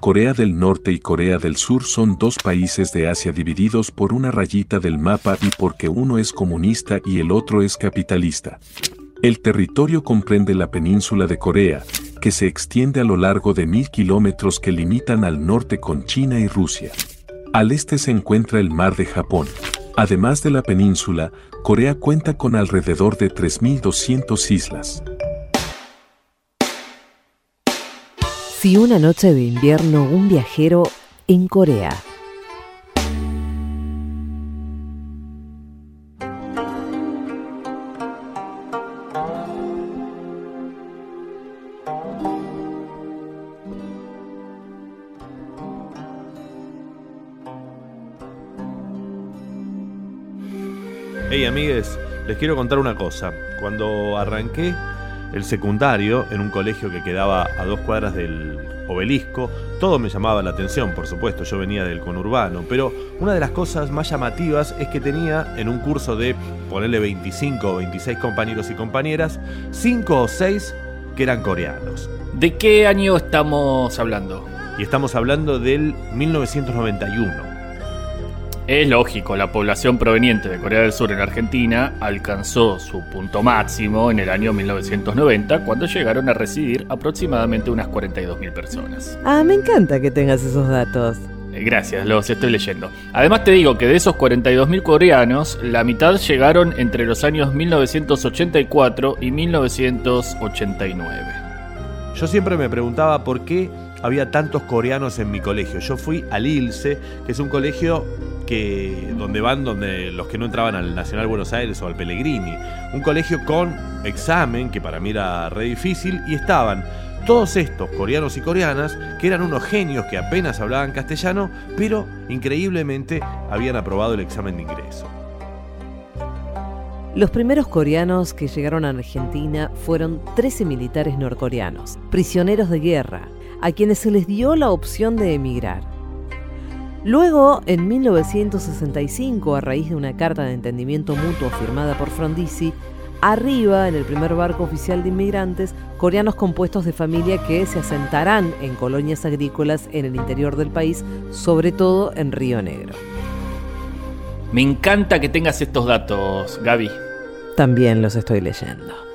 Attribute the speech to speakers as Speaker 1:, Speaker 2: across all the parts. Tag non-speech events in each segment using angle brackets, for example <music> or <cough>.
Speaker 1: Corea del Norte y Corea del Sur son dos países de Asia divididos por una rayita del mapa y porque uno es comunista y el otro es capitalista. El territorio comprende la península de Corea, que se extiende a lo largo de mil kilómetros que limitan al norte con China y Rusia. Al este se encuentra el mar de Japón. Además de la península, Corea cuenta con alrededor de 3.200 islas.
Speaker 2: Si una noche de invierno un viajero en Corea.
Speaker 3: Hey amigues, les quiero contar una cosa. Cuando arranqué el secundario en un colegio que quedaba a dos cuadras del obelisco, todo me llamaba la atención, por supuesto, yo venía del conurbano, pero una de las cosas más llamativas es que tenía en un curso de ponerle 25 o 26 compañeros y compañeras, 5 o 6 que eran coreanos.
Speaker 4: ¿De qué año estamos hablando?
Speaker 3: Y estamos hablando del 1991.
Speaker 4: Es lógico, la población proveniente de Corea del Sur en Argentina alcanzó su punto máximo en el año 1990, cuando llegaron a residir aproximadamente unas 42.000 personas.
Speaker 2: Ah, me encanta que tengas esos datos.
Speaker 4: Eh, Gracias, los estoy leyendo. Además te digo que de esos 42.000 coreanos, la mitad llegaron entre los años 1984 y 1989.
Speaker 3: Yo siempre me preguntaba por qué había tantos coreanos en mi colegio. Yo fui al ILSE, que es un colegio que donde van donde los que no entraban al Nacional Buenos Aires o al Pellegrini, un colegio con examen que para mí era re difícil y estaban todos estos coreanos y coreanas que eran unos genios que apenas hablaban castellano, pero increíblemente habían aprobado el examen de ingreso.
Speaker 2: Los primeros coreanos que llegaron a Argentina fueron 13 militares norcoreanos, prisioneros de guerra, a quienes se les dio la opción de emigrar. Luego, en 1965, a raíz de una carta de entendimiento mutuo firmada por Frondizi, arriba en el primer barco oficial de inmigrantes coreanos compuestos de familia que se asentarán en colonias agrícolas en el interior del país, sobre todo en Río Negro.
Speaker 4: Me encanta que tengas estos datos, Gaby.
Speaker 2: También los estoy leyendo.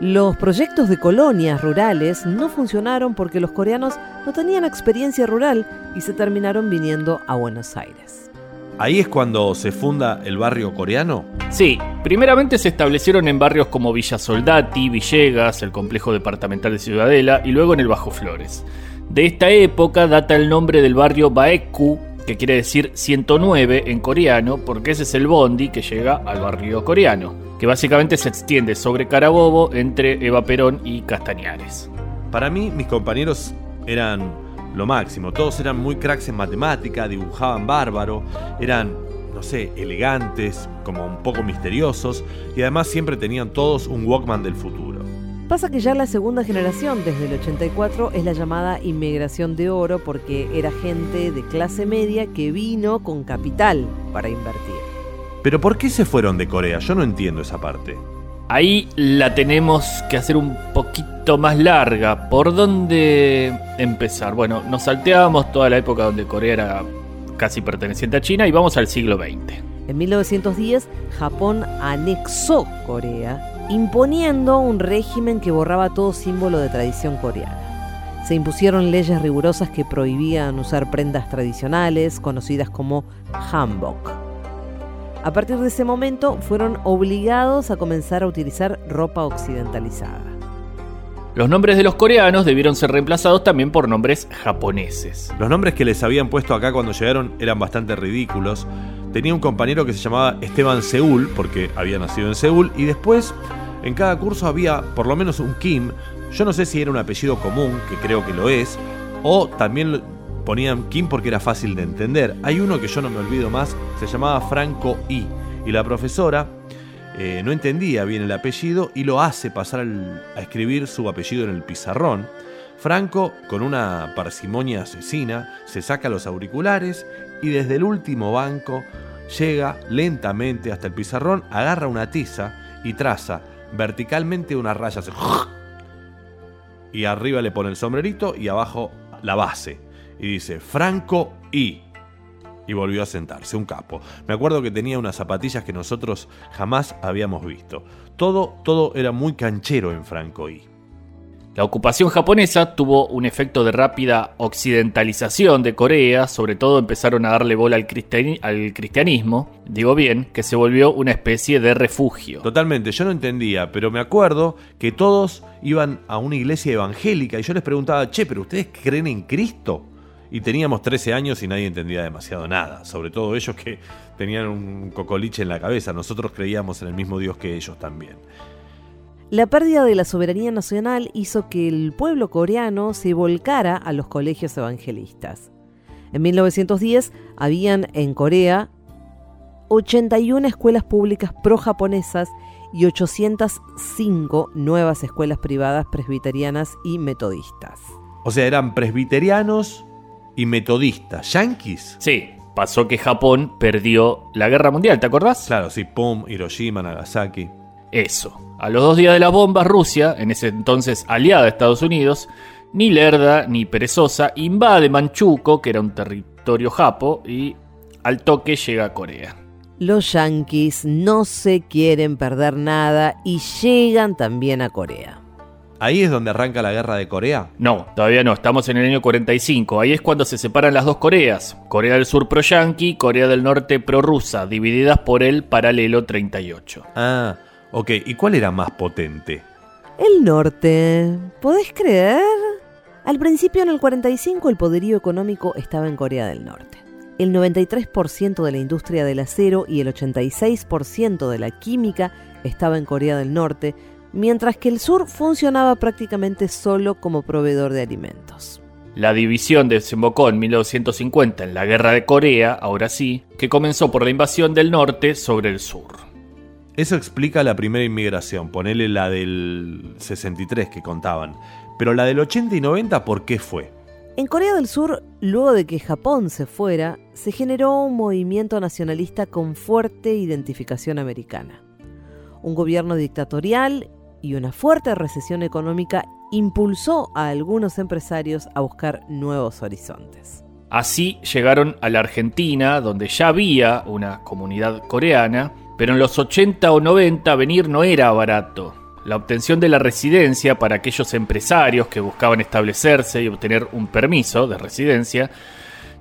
Speaker 2: Los proyectos de colonias rurales no funcionaron porque los coreanos no tenían experiencia rural y se terminaron viniendo a Buenos Aires.
Speaker 3: Ahí es cuando se funda el barrio coreano.
Speaker 4: Sí, primeramente se establecieron en barrios como Villa Soldati, Villegas, el complejo departamental de Ciudadela y luego en el Bajo Flores. De esta época data el nombre del barrio Baekku, que quiere decir 109 en coreano, porque ese es el bondi que llega al barrio coreano, que básicamente se extiende sobre Carabobo entre Eva Perón y Castañares.
Speaker 3: Para mí, mis compañeros eran lo máximo. Todos eran muy cracks en matemática, dibujaban bárbaro, eran, no sé, elegantes, como un poco misteriosos, y además siempre tenían todos un Walkman del futuro.
Speaker 2: Pasa que ya la segunda generación, desde el 84, es la llamada inmigración de oro porque era gente de clase media que vino con capital para invertir.
Speaker 3: Pero ¿por qué se fueron de Corea? Yo no entiendo esa parte.
Speaker 4: Ahí la tenemos que hacer un poquito más larga. ¿Por dónde empezar? Bueno, nos salteábamos toda la época donde Corea era casi perteneciente a China y vamos al siglo XX.
Speaker 2: En 1910, Japón anexó Corea, imponiendo un régimen que borraba todo símbolo de tradición coreana. Se impusieron leyes rigurosas que prohibían usar prendas tradicionales, conocidas como hanbok. A partir de ese momento fueron obligados a comenzar a utilizar ropa occidentalizada.
Speaker 4: Los nombres de los coreanos debieron ser reemplazados también por nombres japoneses.
Speaker 3: Los nombres que les habían puesto acá cuando llegaron eran bastante ridículos. Tenía un compañero que se llamaba Esteban Seúl, porque había nacido en Seúl, y después en cada curso había por lo menos un Kim. Yo no sé si era un apellido común, que creo que lo es, o también ponían Kim porque era fácil de entender. Hay uno que yo no me olvido más, se llamaba Franco I, y la profesora eh, no entendía bien el apellido y lo hace pasar al- a escribir su apellido en el pizarrón. Franco, con una parsimonia asesina, se saca los auriculares y desde el último banco llega lentamente hasta el pizarrón, agarra una tiza y traza verticalmente una raya. así, <laughs> Y arriba le pone el sombrerito y abajo la base. y dice Franco y y volvió a sentarse, un capo. Me acuerdo que tenía unas zapatillas que nosotros jamás habíamos visto. Todo, todo era muy canchero en Franco y.
Speaker 4: La ocupación japonesa tuvo un efecto de rápida occidentalización de Corea, sobre todo empezaron a darle bola al, cristianismo, digo bien, que se volvió una especie de refugio.
Speaker 3: Totalmente, yo no entendía, pero me acuerdo que todos iban a una iglesia evangélica y yo les preguntaba, che, pero ustedes creen en Cristo? y teníamos 13 años y nadie entendía demasiado nada, sobre todo ellos que tenían un cocoliche en la cabeza, nosotros creíamos en el mismo Dios que ellos también.
Speaker 2: La pérdida de la soberanía nacional hizo que el pueblo coreano se volcara a los colegios evangelistas. En 1910 habían en Corea 81 escuelas públicas pro-japonesas y 805 nuevas escuelas privadas presbiterianas y metodistas.
Speaker 3: O sea, eran presbiterianos, y metodista. ¿Yankees?
Speaker 4: Sí, pasó que Japón perdió la guerra mundial, ¿te acordás?
Speaker 3: Claro, sí, pum, Hiroshima, Nagasaki.
Speaker 4: Eso. A los dos días de las bombas, Rusia, en ese entonces aliada de Estados Unidos, ni lerda ni perezosa, invade Manchukuo, que era un territorio japo, y al toque llega a Corea.
Speaker 2: Los yanquis no se quieren perder nada y llegan también a Corea.
Speaker 3: ¿Ahí es donde arranca la guerra de Corea?
Speaker 4: No, todavía no, estamos en el año 45. Ahí es cuando se separan las dos Coreas. Corea del Sur pro-yanqui, Corea del Norte pro-rusa, divididas por el paralelo 38.
Speaker 3: Ah, ok. ¿Y cuál era más potente?
Speaker 2: El norte. ¿Podés creer? Al principio en el 45 el poderío económico estaba en Corea del Norte. El 93% de la industria del acero y el 86% de la química estaba en Corea del Norte, mientras que el sur funcionaba prácticamente solo como proveedor de alimentos.
Speaker 4: La división desembocó en 1950 en la Guerra de Corea, ahora sí, que comenzó por la invasión del norte sobre el sur.
Speaker 3: Eso explica la primera inmigración, ponele la del 63 que contaban. Pero la del 80 y 90, ¿por qué fue?
Speaker 2: En Corea del Sur, luego de que Japón se fuera, se generó un movimiento nacionalista con fuerte identificación americana. Un gobierno dictatorial y una fuerte recesión económica impulsó a algunos empresarios a buscar nuevos horizontes.
Speaker 4: Así llegaron a la Argentina, donde ya había una comunidad coreana, pero en los 80 o 90 venir no era barato. La obtención de la residencia para aquellos empresarios que buscaban establecerse y obtener un permiso de residencia,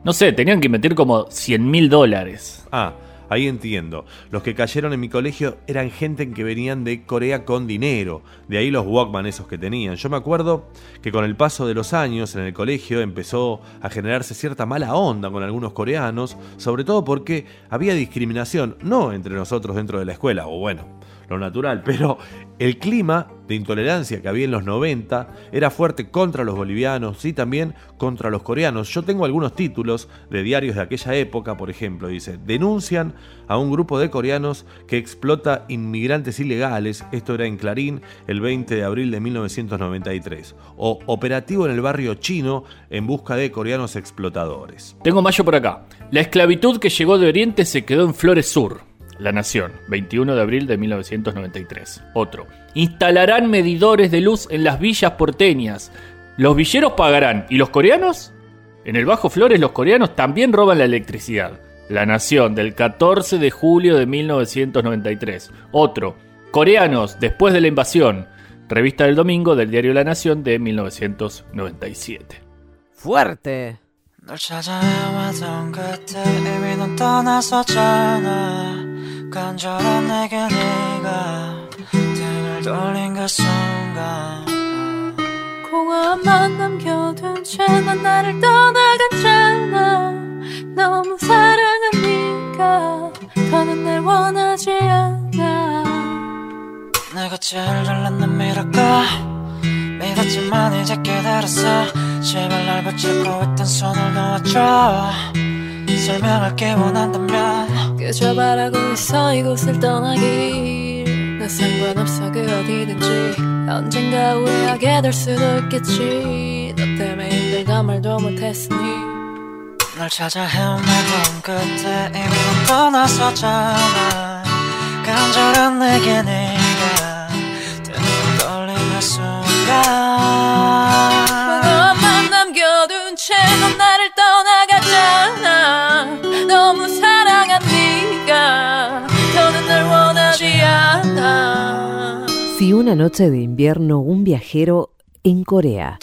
Speaker 4: no sé, tenían que invertir como 100 mil dólares.
Speaker 3: Ah, Ahí entiendo. Los que cayeron en mi colegio eran gente que venían de Corea con dinero. De ahí los Walkman esos que tenían. Yo me acuerdo que con el paso de los años en el colegio empezó a generarse cierta mala onda con algunos coreanos, sobre todo porque había discriminación, no entre nosotros dentro de la escuela, o bueno, lo natural, pero el clima de intolerancia que había en los 90 era fuerte contra los bolivianos y también contra los coreanos. Yo tengo algunos títulos de diarios de aquella época, por ejemplo, dice, denuncian a un grupo de coreanos que explota inmigrantes ilegales, esto era en Clarín el 20 de abril de 1993, o operativo en el barrio chino en busca de coreanos explotadores.
Speaker 4: Tengo mayo por acá. La esclavitud que llegó de Oriente se quedó en Flores Sur. La Nación, 21 de abril de 1993. Otro. Instalarán medidores de luz en las villas porteñas. Los villeros pagarán. ¿Y los coreanos? En el Bajo Flores los coreanos también roban la electricidad. La Nación, del 14 de julio de 1993. Otro. Coreanos, después de la invasión. Revista del domingo del diario La Nación de 1997.
Speaker 2: Fuerte. 간절한 내게 네가 등을 돌린 그 순간. 공허함만 남겨둔 채난 나를 떠나갔잖아 너무 사랑한 네가 더는 날 원하지 않아. 내가 제일 잘난 미랄까 믿었지만 이제 깨달았어. 제발 날 붙잡고 있던 손을 놓아줘 설명할게 원한다면 그저 바라고 있어 이곳을 떠나길 나 상관없어 그 어디든지. 언젠가 후회하게 될 수도 있겠지. 너 때문에 힘들다 말도 못했으니. 널 찾아 헤매던 끝에 이미 넌 떠나서잖아. 간절한 내게 네가 등을 돌리는 순간 Si una noche de invierno un viajero en Corea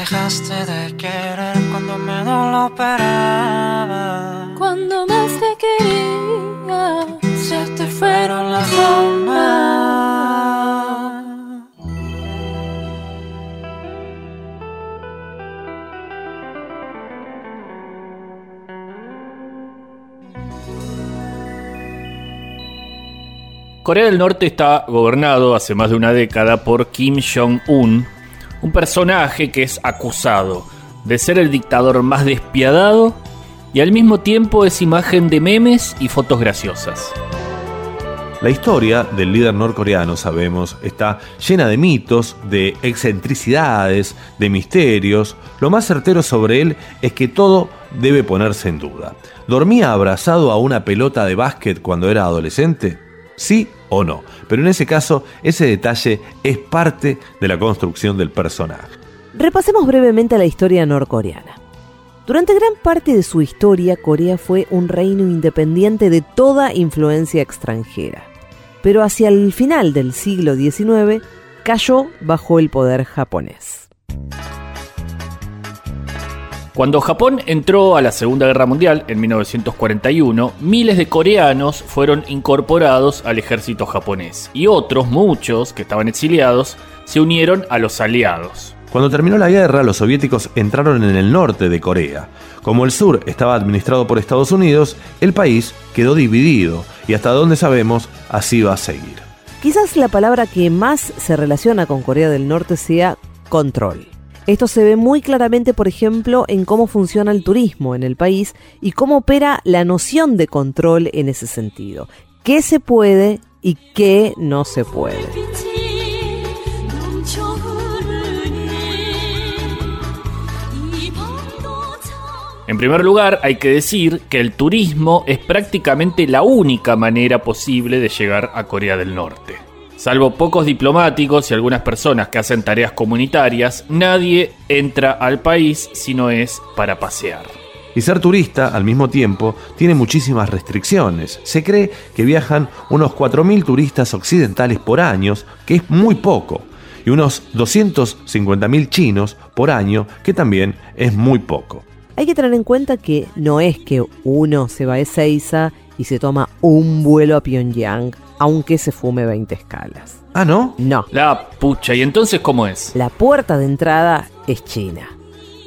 Speaker 5: dejaste de querer cuando menos lo esperaba. Cuando más te quería Se te fueron las
Speaker 4: Corea del Norte está gobernado hace más de una década por Kim Jong-un, un personaje que es acusado de ser el dictador más despiadado y al mismo tiempo es imagen de memes y fotos graciosas.
Speaker 3: La historia del líder norcoreano, sabemos, está llena de mitos, de excentricidades, de misterios. Lo más certero sobre él es que todo debe ponerse en duda. ¿Dormía abrazado a una pelota de básquet cuando era adolescente? ¿Sí o no? Pero en ese caso, ese detalle es parte de la construcción del personaje.
Speaker 2: Repasemos brevemente la historia norcoreana. Durante gran parte de su historia, Corea fue un reino independiente de toda influencia extranjera. Pero hacia el final del siglo XIX, cayó bajo el poder japonés.
Speaker 4: Cuando Japón entró a la Segunda Guerra Mundial en 1941, miles de coreanos fueron incorporados al ejército japonés y otros, muchos que estaban exiliados, se unieron a los aliados.
Speaker 3: Cuando terminó la guerra, los soviéticos entraron en el norte de Corea. Como el sur estaba administrado por Estados Unidos, el país quedó dividido y hasta donde sabemos, así va a seguir.
Speaker 2: Quizás la palabra que más se relaciona con Corea del Norte sea control. Esto se ve muy claramente, por ejemplo, en cómo funciona el turismo en el país y cómo opera la noción de control en ese sentido. ¿Qué se puede y qué no se puede?
Speaker 4: En primer lugar, hay que decir que el turismo es prácticamente la única manera posible de llegar a Corea del Norte. Salvo pocos diplomáticos y algunas personas que hacen tareas comunitarias, nadie entra al país si no es para pasear.
Speaker 3: Y ser turista, al mismo tiempo, tiene muchísimas restricciones. Se cree que viajan unos 4.000 turistas occidentales por año, que es muy poco, y unos 250.000 chinos por año, que también es muy poco.
Speaker 2: Hay que tener en cuenta que no es que uno se va a Ezeiza y se toma un vuelo a Pyongyang, aunque se fume 20 escalas.
Speaker 3: Ah, ¿no?
Speaker 2: No.
Speaker 4: La pucha, ¿y entonces cómo es?
Speaker 2: La puerta de entrada es China.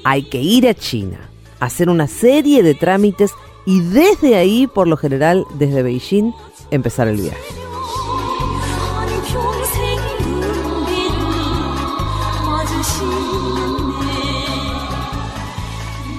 Speaker 2: Hay que ir a China, hacer una serie de trámites y desde ahí, por lo general, desde Beijing, empezar el viaje.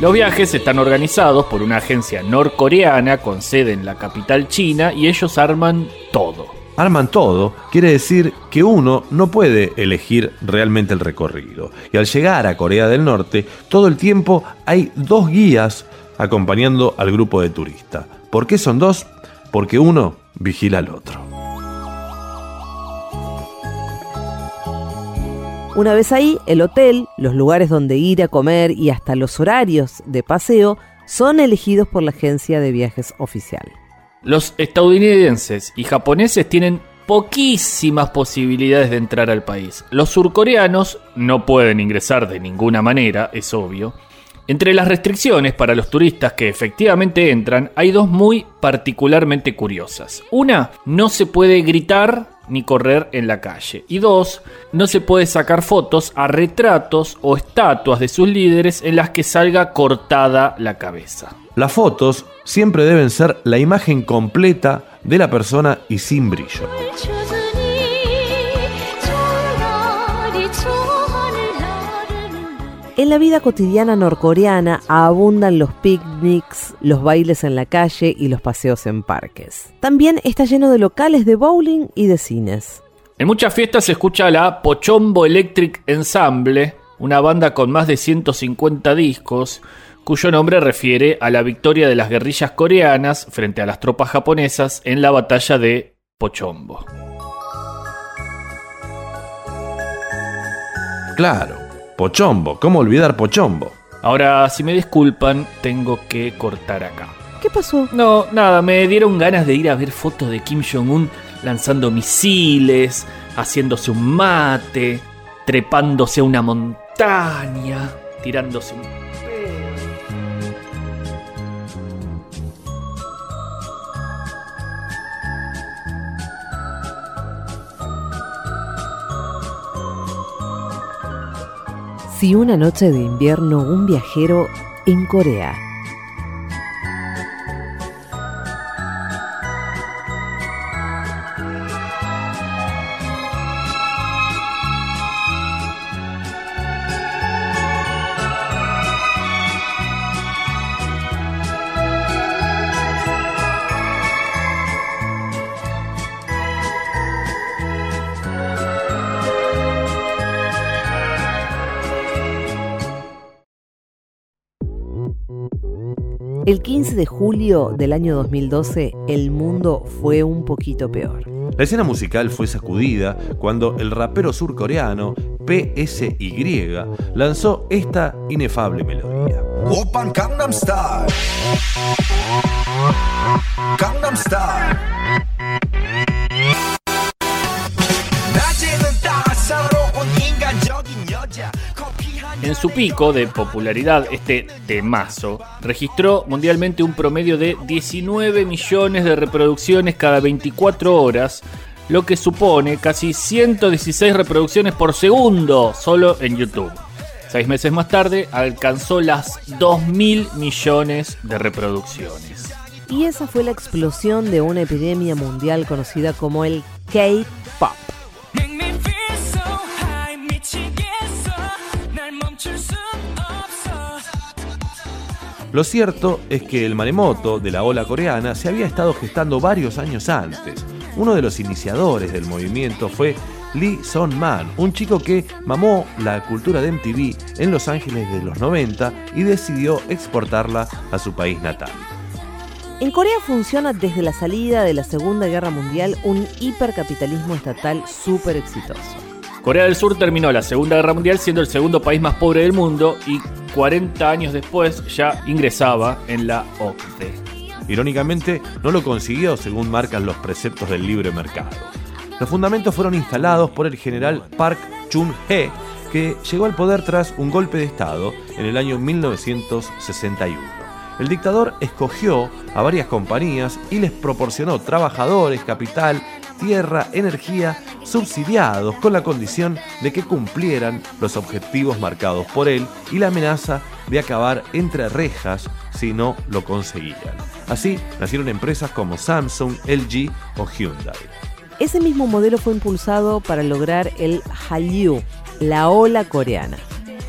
Speaker 4: Los viajes están organizados por una agencia norcoreana con sede en la capital china y ellos arman todo.
Speaker 3: Arman todo quiere decir que uno no puede elegir realmente el recorrido. Y al llegar a Corea del Norte, todo el tiempo hay dos guías acompañando al grupo de turistas. ¿Por qué son dos? Porque uno vigila al otro.
Speaker 2: Una vez ahí, el hotel, los lugares donde ir a comer y hasta los horarios de paseo son elegidos por la agencia de viajes oficial.
Speaker 4: Los estadounidenses y japoneses tienen poquísimas posibilidades de entrar al país. Los surcoreanos no pueden ingresar de ninguna manera, es obvio. Entre las restricciones para los turistas que efectivamente entran, hay dos muy particularmente curiosas. Una, no se puede gritar ni correr en la calle. Y dos, no se puede sacar fotos a retratos o estatuas de sus líderes en las que salga cortada la cabeza.
Speaker 3: Las fotos siempre deben ser la imagen completa de la persona y sin brillo.
Speaker 2: En la vida cotidiana norcoreana abundan los picnics, los bailes en la calle y los paseos en parques. También está lleno de locales de bowling y de cines.
Speaker 4: En muchas fiestas se escucha la Pochombo Electric Ensemble, una banda con más de 150 discos, cuyo nombre refiere a la victoria de las guerrillas coreanas frente a las tropas japonesas en la batalla de Pochombo.
Speaker 3: Claro, Pochombo, ¿cómo olvidar Pochombo?
Speaker 4: Ahora, si me disculpan, tengo que cortar acá.
Speaker 2: ¿Qué pasó?
Speaker 4: No, nada, me dieron ganas de ir a ver fotos de Kim Jong-un lanzando misiles, haciéndose un mate, trepándose a una montaña, tirándose un
Speaker 2: Si una noche de invierno un viajero en Corea El 15 de julio del año 2012, el mundo fue un poquito peor.
Speaker 3: La escena musical fue sacudida cuando el rapero surcoreano PSY lanzó esta inefable melodía.
Speaker 6: Gangnam Style.
Speaker 4: En su pico de popularidad, este temazo registró mundialmente un promedio de 19 millones de reproducciones cada 24 horas, lo que supone casi 116 reproducciones por segundo solo en YouTube. Seis meses más tarde alcanzó las 2.000 millones de reproducciones.
Speaker 2: Y esa fue la explosión de una epidemia mundial conocida como el K-Pop.
Speaker 3: Lo cierto es que el maremoto de la ola coreana se había estado gestando varios años antes. Uno de los iniciadores del movimiento fue Lee Son-man, un chico que mamó la cultura de MTV en Los Ángeles de los 90 y decidió exportarla a su país natal.
Speaker 2: En Corea funciona desde la salida de la Segunda Guerra Mundial un hipercapitalismo estatal súper exitoso.
Speaker 4: Corea del Sur terminó la Segunda Guerra Mundial siendo el segundo país más pobre del mundo y 40 años después ya ingresaba en la OCDE.
Speaker 3: Irónicamente, no lo consiguió según marcan los preceptos del libre mercado. Los fundamentos fueron instalados por el general Park Chung-hee, que llegó al poder tras un golpe de Estado en el año 1961. El dictador escogió a varias compañías y les proporcionó trabajadores, capital, tierra, energía, subsidiados con la condición de que cumplieran los objetivos marcados por él y la amenaza de acabar entre rejas si no lo conseguían. Así nacieron empresas como Samsung, LG o Hyundai.
Speaker 2: Ese mismo modelo fue impulsado para lograr el Hallyu, la ola coreana.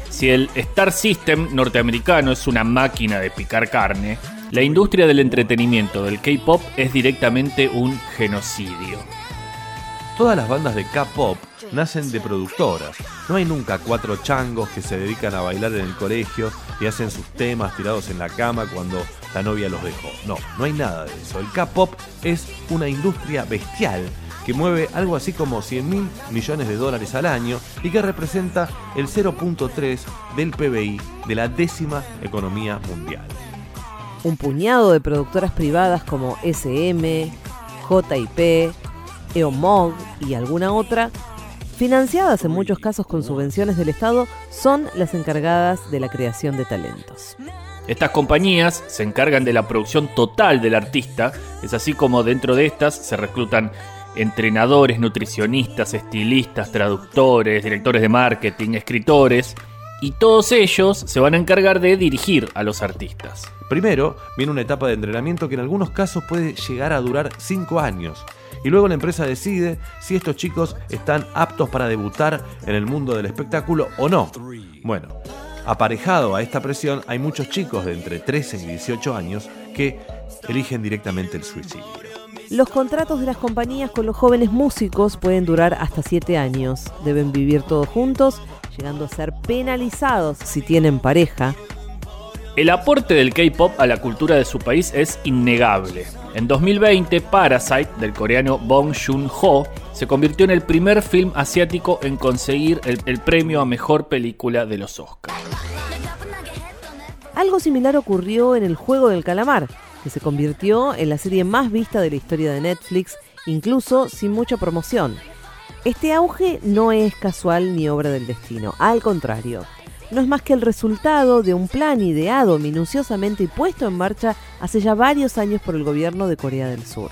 Speaker 4: Si el Star System norteamericano es una máquina de picar carne, la industria del entretenimiento del K-pop es directamente un genocidio.
Speaker 3: Todas las bandas de K-pop nacen de productoras. No hay nunca cuatro changos que se dedican a bailar en el colegio y hacen sus temas tirados en la cama cuando la novia los dejó. No, no hay nada de eso. El K-pop es una industria bestial que mueve algo así como 100 mil millones de dólares al año y que representa el 0.3 del PBI de la décima economía mundial.
Speaker 2: Un puñado de productoras privadas como SM, JIP, EOMOG y alguna otra, financiadas en muchos casos con subvenciones del Estado, son las encargadas de la creación de talentos.
Speaker 4: Estas compañías se encargan de la producción total del artista, es así como dentro de estas se reclutan entrenadores, nutricionistas, estilistas, traductores, directores de marketing, escritores, y todos ellos se van a encargar de dirigir a los artistas.
Speaker 3: Primero viene una etapa de entrenamiento que en algunos casos puede llegar a durar 5 años. Y luego la empresa decide si estos chicos están aptos para debutar en el mundo del espectáculo o no. Bueno, aparejado a esta presión hay muchos chicos de entre 13 y 18 años que eligen directamente el suicidio.
Speaker 2: Los contratos de las compañías con los jóvenes músicos pueden durar hasta 7 años. Deben vivir todos juntos, llegando a ser penalizados si tienen pareja.
Speaker 4: El aporte del K-pop a la cultura de su país es innegable. En 2020, Parasite, del coreano Bong Joon-ho, se convirtió en el primer film asiático en conseguir el, el premio a mejor película de los Oscars.
Speaker 2: Algo similar ocurrió en El Juego del Calamar, que se convirtió en la serie más vista de la historia de Netflix, incluso sin mucha promoción. Este auge no es casual ni obra del destino, al contrario, no es más que el resultado de un plan ideado minuciosamente y puesto en marcha hace ya varios años por el gobierno de Corea del Sur.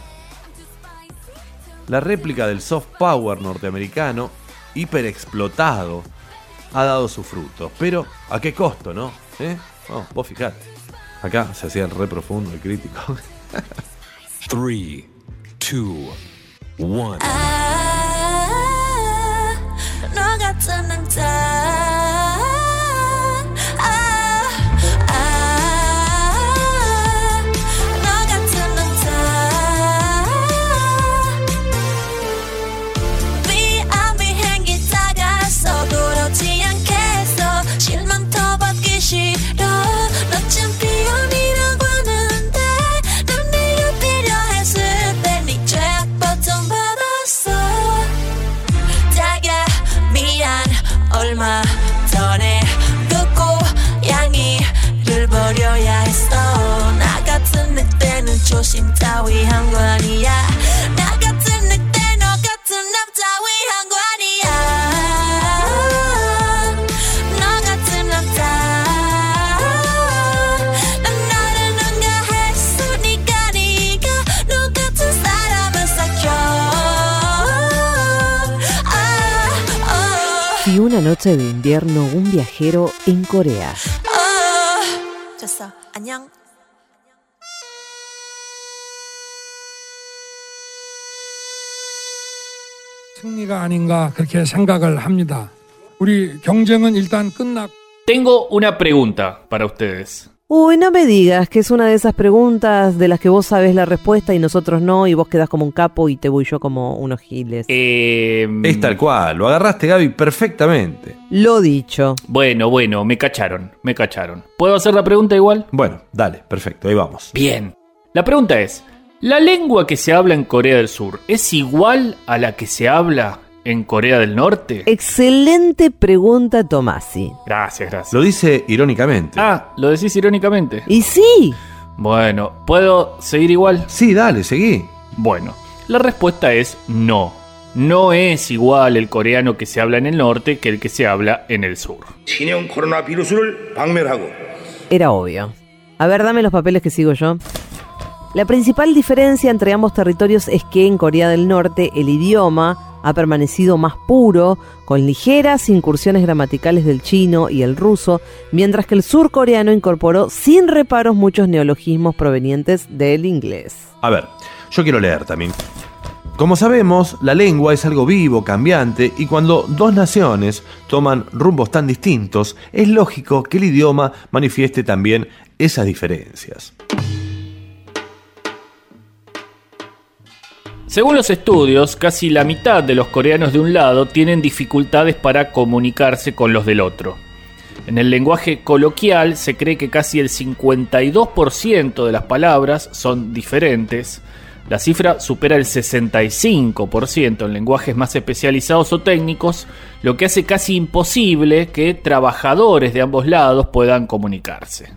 Speaker 3: La réplica del soft power norteamericano, hiperexplotado, ha dado sus frutos, pero ¿a qué costo, no? ¿Eh? Oh, vos fijate. Acá se hacían re profundo y crítico.
Speaker 7: 3, 2,
Speaker 8: 1. 너 같은 남자
Speaker 2: invierno un viajero en Corea.
Speaker 9: Ah,
Speaker 4: Tengo una pregunta para ustedes.
Speaker 2: Uy, no me digas que es una de esas preguntas de las que vos sabes la respuesta y nosotros no, y vos quedás como un capo y te voy yo como unos giles.
Speaker 4: Eh,
Speaker 3: es tal cual, lo agarraste Gaby perfectamente.
Speaker 2: Lo dicho.
Speaker 4: Bueno, bueno, me cacharon, me cacharon. ¿Puedo hacer la pregunta igual?
Speaker 3: Bueno, dale, perfecto, ahí vamos.
Speaker 4: Bien. La pregunta es, ¿la lengua que se habla en Corea del Sur es igual a la que se habla en Corea del Norte?
Speaker 2: Excelente pregunta, Tomasi.
Speaker 4: Gracias, gracias.
Speaker 3: Lo dice irónicamente.
Speaker 4: Ah, lo decís irónicamente.
Speaker 2: Y sí.
Speaker 4: Bueno, ¿puedo seguir igual?
Speaker 3: Sí, dale, seguí.
Speaker 4: Bueno, la respuesta es no. No es igual el coreano que se habla en el norte que el que se habla en el sur.
Speaker 2: Era obvio. A ver, dame los papeles que sigo yo. La principal diferencia entre ambos territorios es que en Corea del Norte el idioma ha permanecido más puro, con ligeras incursiones gramaticales del chino y el ruso, mientras que el surcoreano incorporó sin reparos muchos neologismos provenientes del inglés.
Speaker 3: A ver, yo quiero leer también. Como sabemos, la lengua es algo vivo, cambiante, y cuando dos naciones toman rumbos tan distintos, es lógico que el idioma manifieste también esas diferencias.
Speaker 4: Según los estudios, casi la mitad de los coreanos de un lado tienen dificultades para comunicarse con los del otro. En el lenguaje coloquial se cree que casi el 52% de las palabras son diferentes. La cifra supera el 65% en lenguajes más especializados o técnicos, lo que hace casi imposible que trabajadores de ambos lados puedan comunicarse.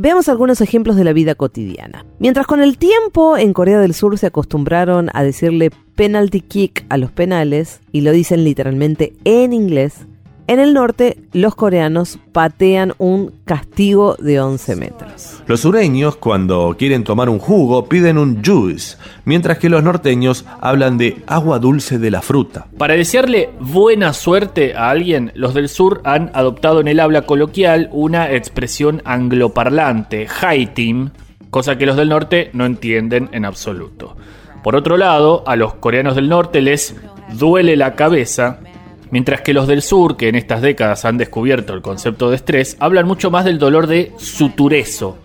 Speaker 2: Veamos algunos ejemplos de la vida cotidiana. Mientras con el tiempo en Corea del Sur se acostumbraron a decirle penalty kick a los penales, y lo dicen literalmente en inglés, en el norte los coreanos patean un castigo de 11 metros.
Speaker 3: Los sureños, cuando quieren tomar un jugo, piden un juice, mientras que los norteños hablan de agua dulce de la fruta.
Speaker 4: Para desearle buena suerte a alguien, los del sur han adoptado en el habla coloquial una expresión angloparlante, haitim, cosa que los del norte no entienden en absoluto. Por otro lado, a los coreanos del norte les duele la cabeza, mientras que los del sur, que en estas décadas han descubierto el concepto de estrés, hablan mucho más del dolor de suturezo,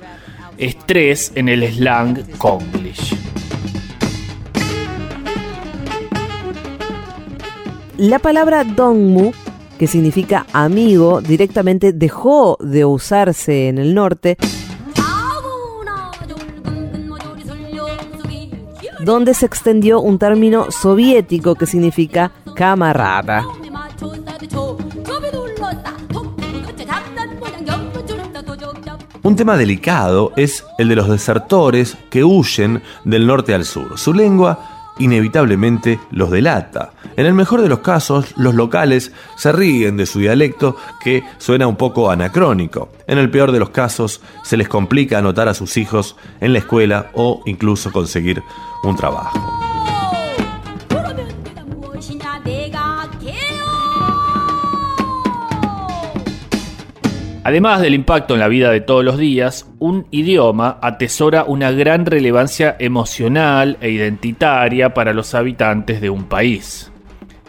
Speaker 4: estrés en el slang konglish.
Speaker 2: La palabra dongmu, que significa amigo, directamente dejó de usarse en el norte, donde se extendió un término soviético que significa camarada.
Speaker 3: Un tema delicado es el de los desertores que huyen del norte al sur. Su lengua inevitablemente los delata. En el mejor de los casos, los locales se ríen de su dialecto que suena un poco anacrónico. En el peor de los casos, se les complica anotar a sus hijos en la escuela o incluso conseguir un trabajo.
Speaker 4: Además del impacto en la vida de todos los días, un idioma atesora una gran relevancia emocional e identitaria para los habitantes de un país.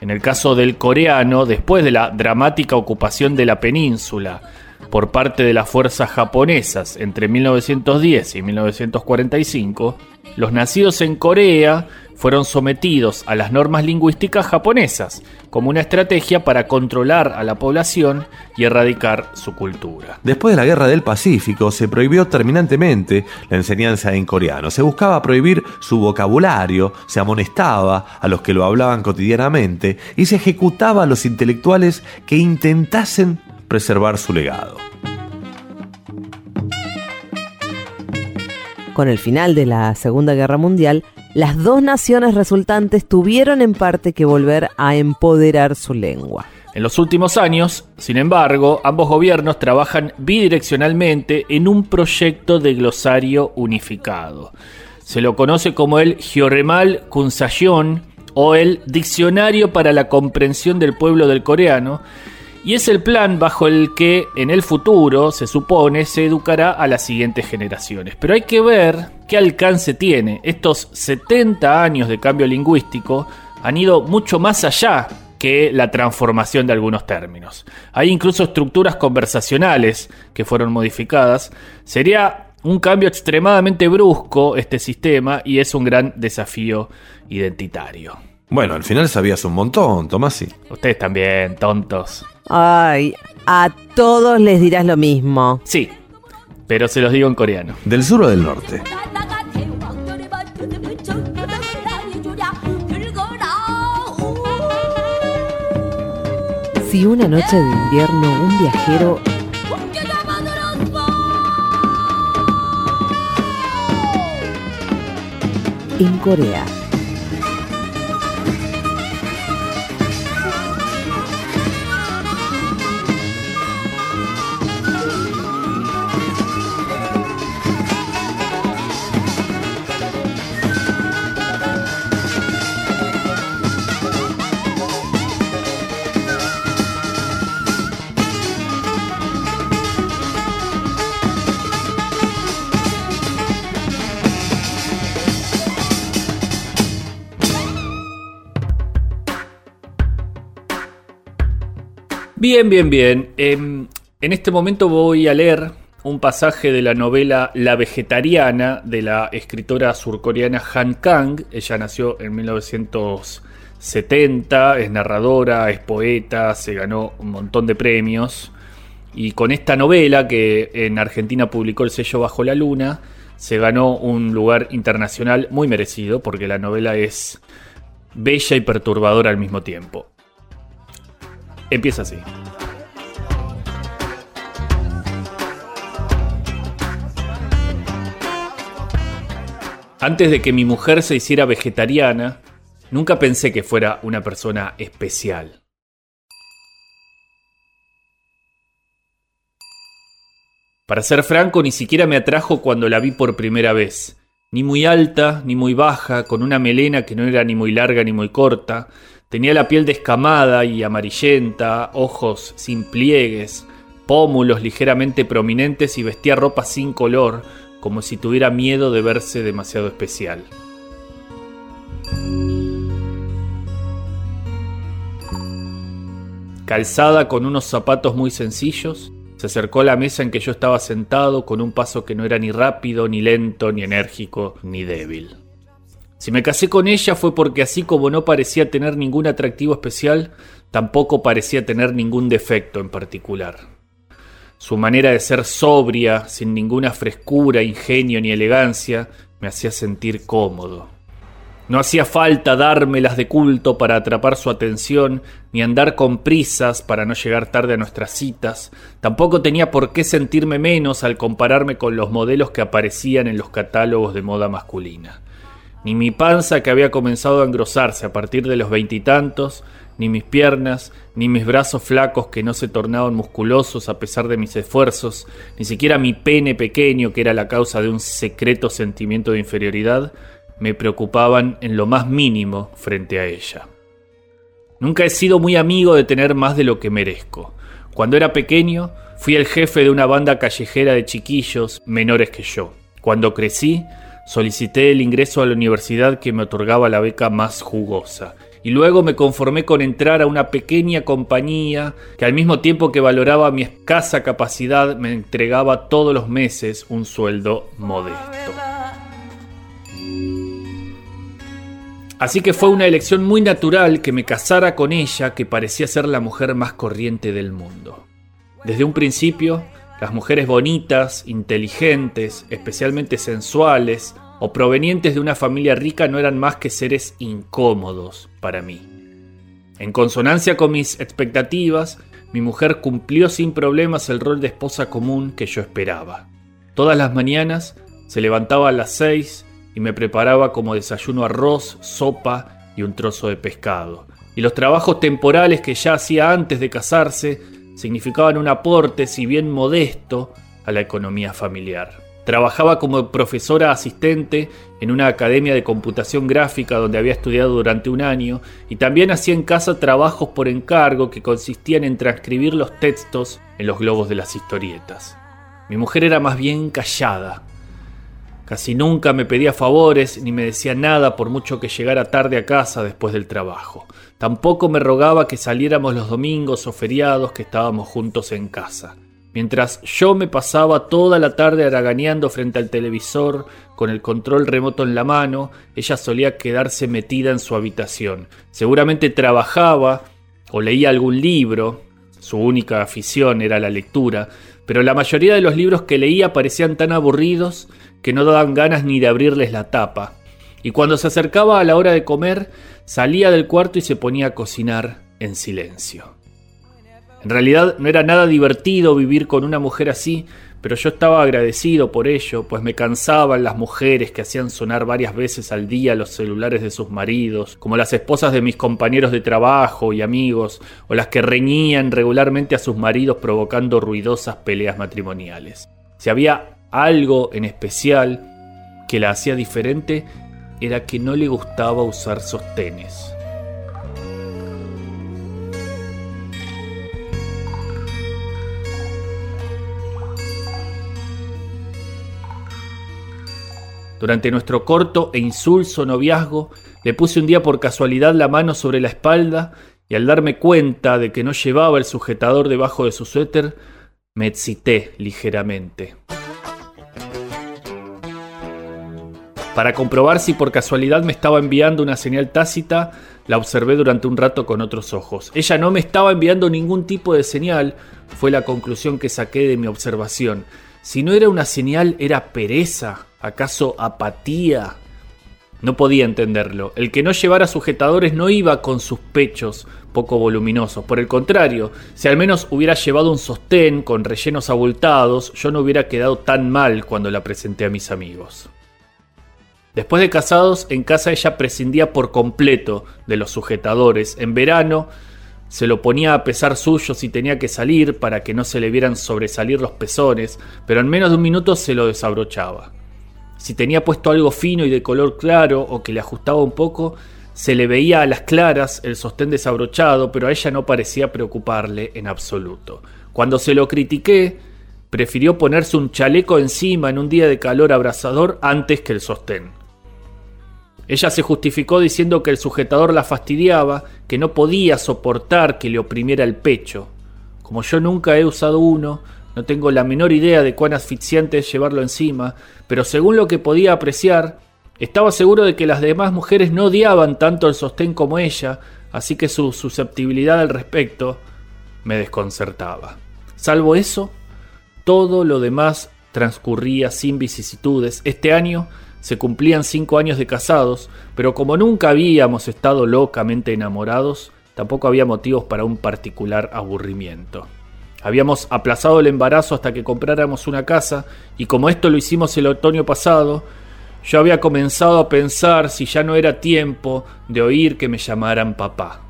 Speaker 4: En el caso del coreano, después de la dramática ocupación de la península por parte de las fuerzas japonesas entre 1910 y 1945, los nacidos en Corea fueron sometidos a las normas lingüísticas japonesas como una estrategia para controlar a la población y erradicar su cultura.
Speaker 3: Después de la Guerra del Pacífico se prohibió terminantemente la enseñanza en coreano. Se buscaba prohibir su vocabulario, se amonestaba a los que lo hablaban cotidianamente y se ejecutaba a los intelectuales que intentasen preservar su legado.
Speaker 2: Con el final de la Segunda Guerra Mundial, las dos naciones resultantes tuvieron en parte que volver a empoderar su lengua.
Speaker 4: En los últimos años, sin embargo, ambos gobiernos trabajan bidireccionalmente en un proyecto de glosario unificado. Se lo conoce como el Hyoremal Kunsayon o el Diccionario para la Comprensión del Pueblo del Coreano, y es el plan bajo el que en el futuro, se supone, se educará a las siguientes generaciones. Pero hay que ver qué alcance tiene. Estos 70 años de cambio lingüístico han ido mucho más allá que la transformación de algunos términos. Hay incluso estructuras conversacionales que fueron modificadas. Sería un cambio extremadamente brusco este sistema y es un gran desafío identitario.
Speaker 3: Bueno, al final sabías un montón, Tomasi.
Speaker 4: Ustedes también, tontos.
Speaker 2: Ay, a todos les dirás lo mismo.
Speaker 4: Sí, pero se los digo en coreano.
Speaker 3: ¿Del sur o del norte?
Speaker 2: Si una noche de invierno un viajero en Corea
Speaker 4: Bien, bien, bien. Em, en este momento voy a leer un pasaje de la novela La Vegetariana de la escritora surcoreana Han Kang. Ella nació en 1970, es narradora, es poeta, se ganó un montón de premios. Y con esta novela, que en Argentina publicó el sello Bajo la Luna, se ganó un lugar internacional muy merecido, porque la novela es bella y perturbadora al mismo tiempo. Empieza así. Antes de que mi mujer se hiciera vegetariana, nunca pensé que fuera una persona especial. Para ser franco, ni siquiera me atrajo cuando la vi por primera vez. Ni muy alta, ni muy baja, con una melena que no era ni muy larga ni muy corta. Tenía la piel descamada y amarillenta, ojos sin pliegues, pómulos ligeramente prominentes y vestía ropa sin color, como si tuviera miedo de verse demasiado especial. Calzada con unos zapatos muy sencillos, se acercó a la mesa en que yo estaba sentado con un paso que no era ni rápido, ni lento, ni enérgico, ni débil. Si me casé con ella fue porque así como no parecía tener ningún atractivo especial, tampoco parecía tener ningún defecto en particular. Su manera de ser sobria, sin ninguna frescura, ingenio ni elegancia, me hacía sentir cómodo. No hacía falta dármelas de culto para atrapar su atención, ni andar con prisas para no llegar tarde a nuestras citas. Tampoco tenía por qué sentirme menos al compararme con los modelos que aparecían en los catálogos de moda masculina. Ni mi panza que había comenzado a engrosarse a partir de los veintitantos, ni mis piernas, ni mis brazos flacos que no se tornaban musculosos a pesar de mis esfuerzos, ni siquiera mi pene pequeño que era la causa de un secreto sentimiento de inferioridad, me preocupaban en lo más mínimo frente a ella. Nunca he sido muy amigo de tener más de lo que merezco. Cuando era pequeño, fui el jefe de una banda callejera de chiquillos menores que yo. Cuando crecí, solicité el ingreso a la universidad que me otorgaba la beca más jugosa. Y luego me conformé con entrar a una pequeña compañía que al mismo tiempo que valoraba mi escasa capacidad me entregaba todos los meses un sueldo modesto. Así que fue una elección muy natural que me casara con ella que parecía ser la mujer más corriente del mundo. Desde un principio, las mujeres bonitas, inteligentes, especialmente sensuales o provenientes de una familia rica no eran más que seres incómodos para mí. En consonancia con mis expectativas, mi mujer cumplió sin problemas el rol de esposa común que yo esperaba. Todas las mañanas se levantaba a las seis y me preparaba como desayuno arroz, sopa y un trozo de pescado. Y los trabajos temporales que ya hacía antes de casarse significaban un aporte, si bien modesto, a la economía familiar. Trabajaba como profesora asistente en una academia de computación gráfica donde había estudiado durante un año y también hacía en casa trabajos por encargo que consistían en transcribir los textos en los globos de las historietas. Mi mujer era más bien callada, Casi nunca me pedía favores ni me decía nada por mucho que llegara tarde a casa después del trabajo. Tampoco me rogaba que saliéramos los domingos o feriados que estábamos juntos en casa. Mientras yo me pasaba toda la tarde haraganeando frente al televisor con el control remoto en la mano, ella solía quedarse metida en su habitación. Seguramente trabajaba o leía algún libro, su única afición era la lectura, pero la mayoría de los libros que leía parecían tan aburridos que no daban ganas ni de abrirles la tapa. Y cuando se acercaba a la hora de comer, salía del cuarto y se ponía a cocinar en silencio. En realidad no era nada divertido vivir con una mujer así, pero yo estaba agradecido por ello, pues me cansaban las mujeres que hacían sonar varias veces al día los celulares de sus maridos, como las esposas de mis compañeros de trabajo y amigos, o las que reñían regularmente a sus maridos provocando ruidosas peleas matrimoniales. Si había algo en especial que la hacía diferente era que no le gustaba usar sostenes. Durante nuestro corto e insulso noviazgo, le puse un día por casualidad la mano sobre la espalda y al darme cuenta de que no llevaba el sujetador debajo de su suéter, me excité ligeramente. Para comprobar si por casualidad me estaba enviando una señal tácita, la observé durante un rato con otros ojos. Ella no me estaba enviando ningún tipo de señal, fue la conclusión que saqué de mi observación. Si no era una señal, era pereza, acaso apatía. No podía entenderlo. El que no llevara sujetadores no iba con sus pechos poco voluminosos. Por el contrario, si al menos hubiera llevado un sostén con rellenos abultados, yo no hubiera quedado tan mal cuando la presenté a mis amigos. Después de casados, en casa ella prescindía por completo de los sujetadores. En verano se lo ponía a pesar suyo si tenía que salir para que no se le vieran sobresalir los pezones, pero en menos de un minuto se lo desabrochaba. Si tenía puesto algo fino y de color claro o que le ajustaba un poco, se le veía a las claras el sostén desabrochado, pero a ella no parecía preocuparle en absoluto. Cuando se lo critiqué, prefirió ponerse un chaleco encima en un día de calor abrasador antes que el sostén. Ella se justificó diciendo que el sujetador la fastidiaba, que no podía soportar que le oprimiera el pecho. Como yo nunca he usado uno, no tengo la menor idea de cuán asfixiante es llevarlo encima, pero según lo que podía apreciar, Estaba seguro de que las demás mujeres no odiaban tanto el sostén como ella, así que su susceptibilidad al respecto me desconcertaba. Salvo eso, todo lo demás transcurría sin vicisitudes. Este año se cumplían cinco años de casados, pero como nunca habíamos estado locamente enamorados, tampoco había motivos para un particular aburrimiento. Habíamos aplazado el embarazo hasta que compráramos una casa, y como esto lo hicimos el otoño pasado, yo había comenzado a pensar si ya no era tiempo de oír que me llamaran papá.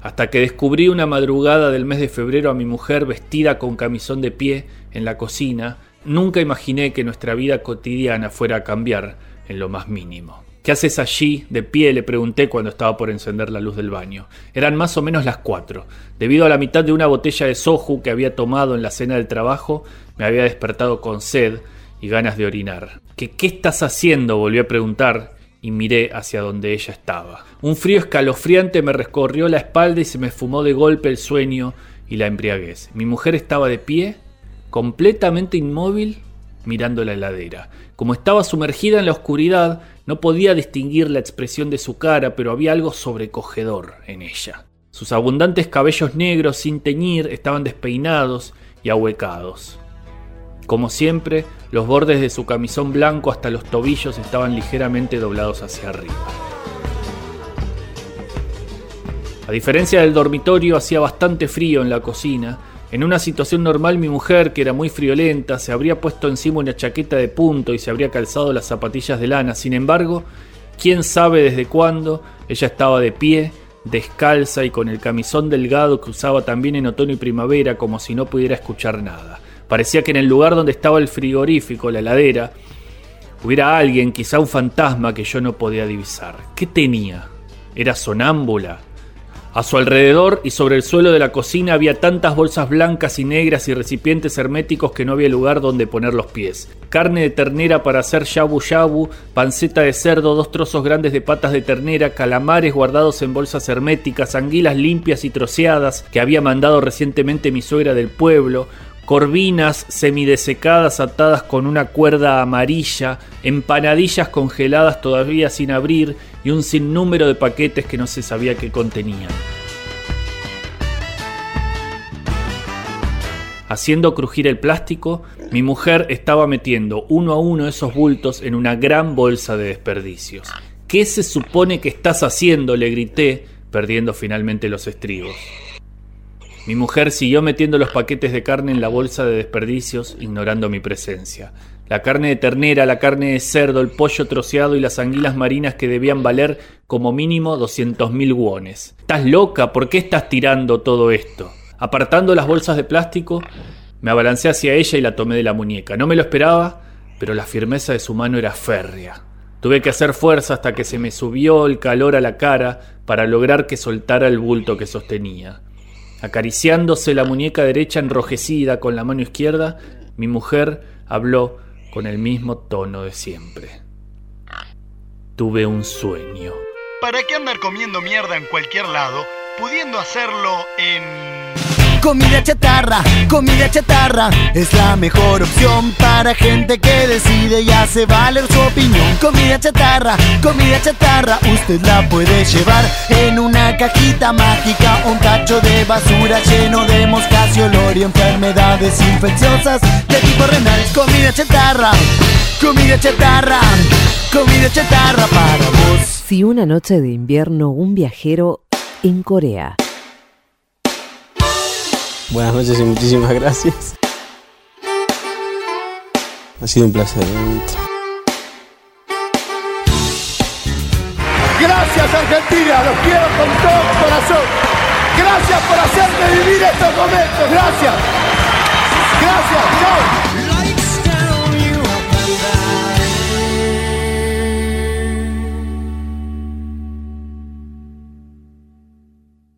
Speaker 4: Hasta que descubrí una madrugada del mes de febrero a mi mujer vestida con camisón de pie en la cocina, nunca imaginé que nuestra vida cotidiana fuera a cambiar en lo más mínimo. ¿Qué haces allí, de pie? le pregunté cuando estaba por encender la luz del baño. Eran más o menos las cuatro. Debido a la mitad de una botella de soju que había tomado en la cena del trabajo, me había despertado con sed y ganas de orinar. ¿Qué, estás haciendo? volví a preguntar y miré hacia donde ella estaba. Un frío escalofriante me recorrió la espalda y se me fumó de golpe el sueño y la embriaguez. Mi mujer estaba de pie, completamente inmóvil, mirando la heladera. Como estaba sumergida en la oscuridad, no podía distinguir la expresión de su cara, pero había algo sobrecogedor en ella. Sus abundantes cabellos negros sin teñir estaban despeinados y ahuecados. Como siempre, los bordes de su camisón blanco hasta los tobillos estaban ligeramente doblados hacia arriba. A diferencia del dormitorio, hacía bastante frío en la cocina. En una situación normal, mi mujer, que era muy friolenta, se habría puesto encima una chaqueta de punto y se habría calzado las zapatillas de lana. Sin embargo, quién sabe desde cuándo, ella estaba de pie, descalza y con el camisón delgado que usaba también en otoño y primavera, como si no pudiera escuchar nada. Parecía que en el lugar donde estaba el frigorífico, la heladera, hubiera alguien, quizá un fantasma que yo no podía divisar. ¿Qué tenía? ¿Era sonámbula? A su alrededor y sobre el suelo de la cocina había tantas bolsas blancas y negras y recipientes herméticos que no había lugar donde poner los pies. Carne de ternera para hacer shabu shabu, panceta de cerdo, dos trozos grandes de patas de ternera, calamares guardados en bolsas herméticas, anguilas limpias y troceadas que había mandado recientemente mi suegra del pueblo, corvinas semidesecadas atadas con una cuerda amarilla, empanadillas congeladas todavía sin abrir y un sinnúmero de paquetes que no se sabía qué contenían. Haciendo crujir el plástico, mi mujer estaba metiendo uno a uno esos bultos en una gran bolsa de desperdicios. ¿Qué se supone que estás haciendo? le grité, perdiendo finalmente los estribos. Mi mujer siguió metiendo los paquetes de carne en la bolsa de desperdicios, ignorando mi presencia. La carne de ternera, la carne de cerdo, el pollo troceado y las anguilas marinas que debían valer como mínimo 200.000 wones. ¿Estás loca? ¿Por qué estás tirando todo esto? Apartando las bolsas de plástico, me abalancé hacia ella y la tomé de la muñeca. No me lo esperaba, pero la firmeza de su mano era férrea. Tuve que hacer fuerza hasta que se me subió el calor a la cara para lograr que soltara el bulto que sostenía. Acariciándose la muñeca derecha enrojecida con la mano izquierda, mi mujer habló con el mismo tono de siempre. Tuve un sueño.
Speaker 10: ¿Para qué andar comiendo mierda en cualquier lado, pudiendo hacerlo en...
Speaker 11: Comida chatarra, comida chatarra es la mejor opción para gente que decide y hace valer su opinión. Comida chatarra, comida chatarra, usted la puede llevar en una cajita mágica, un tacho de basura lleno de moscas y olor y enfermedades infecciosas de tipo renal. Comida chatarra, comida chatarra, comida chatarra para vos.
Speaker 2: Si una noche de invierno un viajero en Corea
Speaker 12: Buenas noches y muchísimas gracias. Ha sido un placer.
Speaker 13: Gracias Argentina, los quiero con todo mi corazón. Gracias por hacerme vivir estos momentos, gracias. Gracias, chao.